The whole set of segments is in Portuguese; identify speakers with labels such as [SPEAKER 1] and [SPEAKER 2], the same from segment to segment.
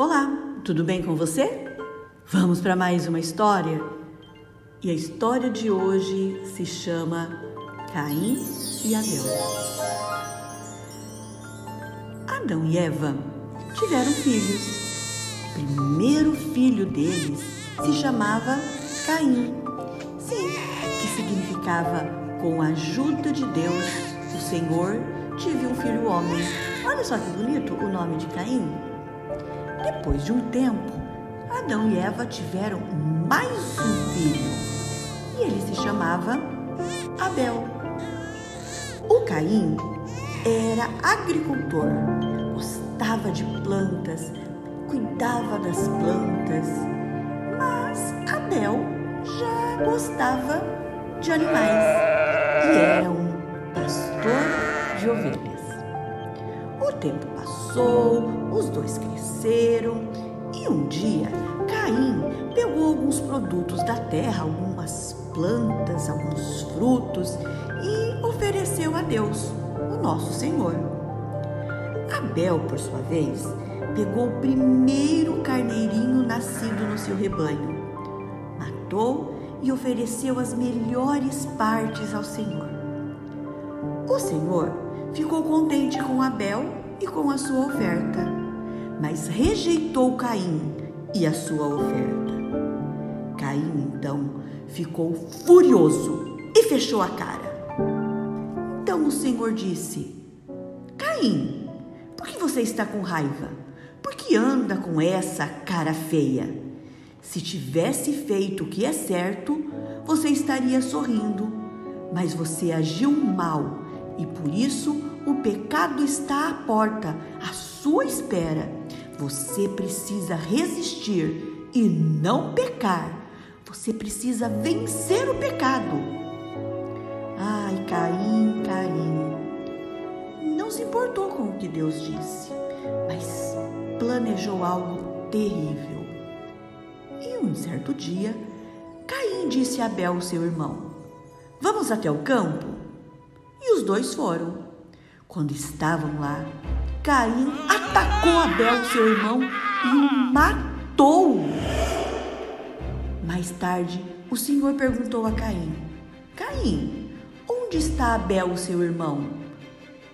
[SPEAKER 1] Olá, tudo bem com você? Vamos para mais uma história? E a história de hoje se chama Caim e Abel. Adão e Eva tiveram filhos. O primeiro filho deles se chamava Caim. Sim, que significava com a ajuda de Deus, o Senhor, tive um filho homem. Olha só que bonito o nome de Caim. Depois de um tempo, Adão e Eva tiveram mais um filho e ele se chamava Abel. O Caim era agricultor, gostava de plantas, cuidava das plantas, mas Abel já gostava de animais e era um pastor de ovelhas. O tempo passou, os dois cresceram e um dia Caim pegou alguns produtos da terra, algumas plantas, alguns frutos e ofereceu a Deus, o nosso Senhor. Abel, por sua vez, pegou o primeiro carneirinho nascido no seu rebanho, matou e ofereceu as melhores partes ao Senhor. O Senhor ficou contente com Abel e com a sua oferta, mas rejeitou Caim e a sua oferta. Caim então ficou furioso e fechou a cara. Então o Senhor disse: Caim, por que você está com raiva? Por que anda com essa cara feia? Se tivesse feito o que é certo, você estaria sorrindo, mas você agiu mal e por isso o pecado está à porta, à sua espera. Você precisa resistir e não pecar. Você precisa vencer o pecado. Ai, Caim, Caim. Não se importou com o que Deus disse, mas planejou algo terrível. E um certo dia, Caim disse a Abel, seu irmão: Vamos até o campo? E os dois foram. Quando estavam lá, Caim atacou Abel, seu irmão, e o matou. Mais tarde, o Senhor perguntou a Caim: Caim, onde está Abel, seu irmão?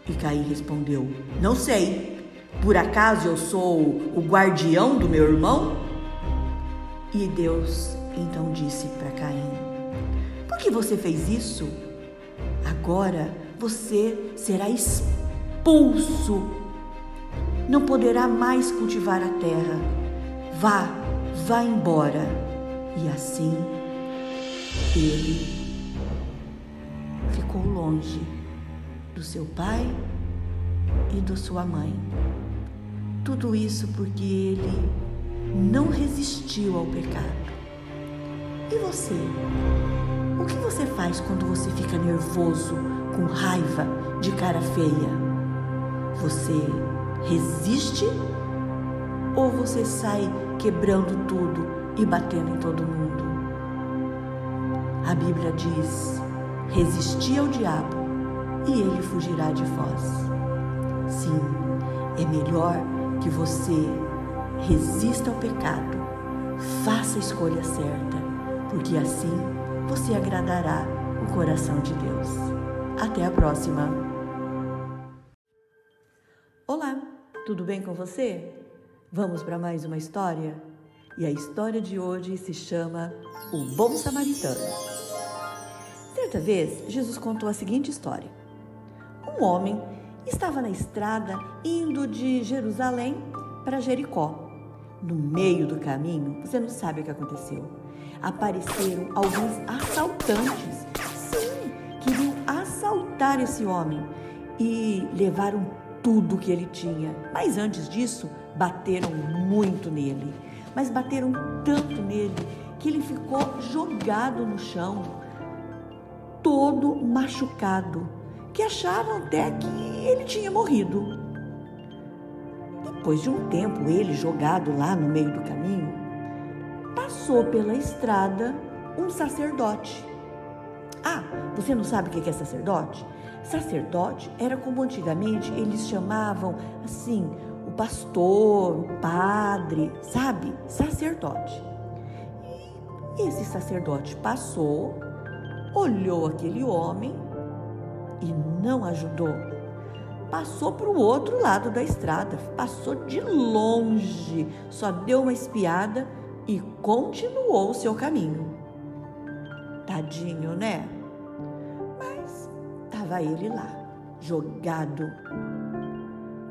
[SPEAKER 1] E Caim respondeu: Não sei. Por acaso eu sou o guardião do meu irmão? E Deus então disse para Caim: Por que você fez isso? Agora você será expulso. Não poderá mais cultivar a terra. Vá, vá embora. E assim ele ficou longe do seu pai e da sua mãe. Tudo isso porque ele não resistiu ao pecado. E você? O que você faz quando você fica nervoso, com raiva, de cara feia? Você resiste ou você sai quebrando tudo e batendo em todo mundo? A Bíblia diz: resisti ao diabo e ele fugirá de vós. Sim, é melhor que você resista ao pecado, faça a escolha certa, porque assim você agradará o coração de Deus. Até a próxima! Tudo bem com você? Vamos para mais uma história? E a história de hoje se chama O Bom Samaritano. Certa vez, Jesus contou a seguinte história: Um homem estava na estrada indo de Jerusalém para Jericó. No meio do caminho, você não sabe o que aconteceu. Apareceram alguns assaltantes. Sim, queriam assaltar esse homem e levaram tudo que ele tinha. Mas antes disso, bateram muito nele. Mas bateram tanto nele que ele ficou jogado no chão, todo machucado, que acharam até que ele tinha morrido. Depois de um tempo, ele jogado lá no meio do caminho, passou pela estrada um sacerdote. Ah, você não sabe o que é sacerdote? Sacerdote era como antigamente eles chamavam assim o pastor, o padre, sabe? Sacerdote. E esse sacerdote passou, olhou aquele homem e não ajudou. Passou para o outro lado da estrada, passou de longe, só deu uma espiada e continuou o seu caminho. Tadinho, né? Estava ele lá, jogado.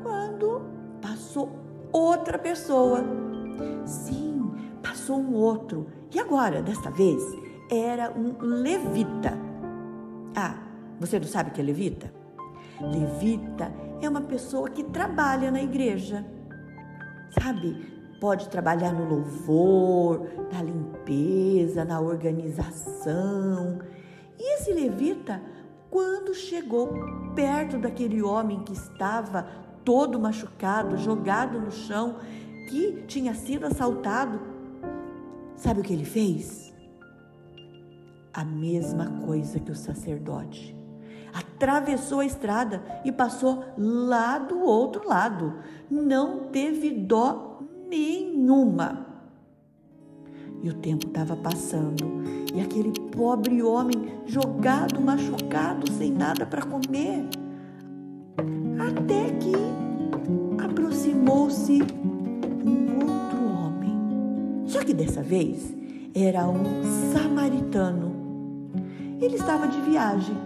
[SPEAKER 1] Quando passou outra pessoa. Sim, passou um outro. E agora, desta vez, era um levita. Ah, você não sabe o que é levita? Levita é uma pessoa que trabalha na igreja. Sabe? Pode trabalhar no louvor, na limpeza, na organização. E esse levita, quando chegou perto daquele homem que estava todo machucado, jogado no chão, que tinha sido assaltado, sabe o que ele fez? A mesma coisa que o sacerdote atravessou a estrada e passou lá do outro lado. Não teve dó nenhuma. E o tempo estava passando e aquele pobre homem jogado, machucado, sem nada para comer. Até que aproximou-se um outro homem. Só que dessa vez era um samaritano. Ele estava de viagem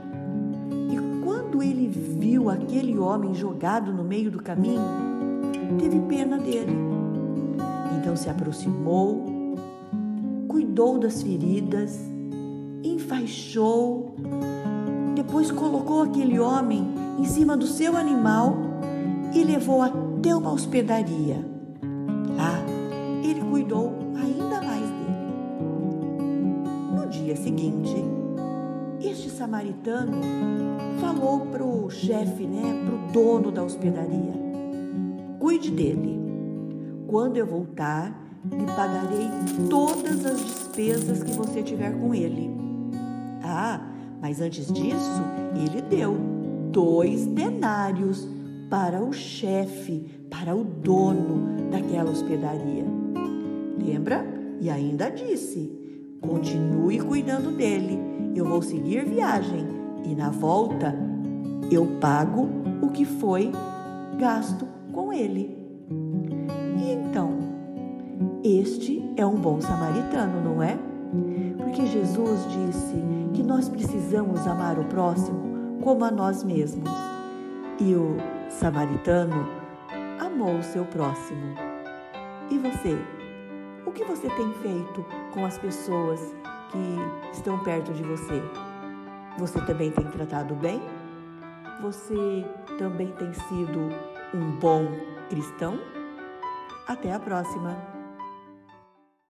[SPEAKER 1] quando ele viu aquele homem jogado no meio do caminho, teve pena dele. Então se aproximou, cuidou das feridas, enfaixou, depois colocou aquele homem em cima do seu animal e levou até uma hospedaria. Lá ele cuidou ainda mais dele. No dia seguinte, este samaritano falou para o chefe, né, para o dono da hospedaria: cuide dele. Quando eu voltar, lhe pagarei todas as despesas que você tiver com ele. Ah, mas antes disso, ele deu dois denários para o chefe, para o dono daquela hospedaria. Lembra? E ainda disse: continue cuidando dele. Eu vou seguir viagem e na volta eu pago o que foi gasto com ele. E então, este é um bom samaritano, não é? Porque Jesus disse que nós precisamos amar o próximo como a nós mesmos. E o samaritano amou o seu próximo. E você? O que você tem feito com as pessoas que estão perto de você? Você também tem tratado bem? Você também tem sido um bom cristão? Até a próxima!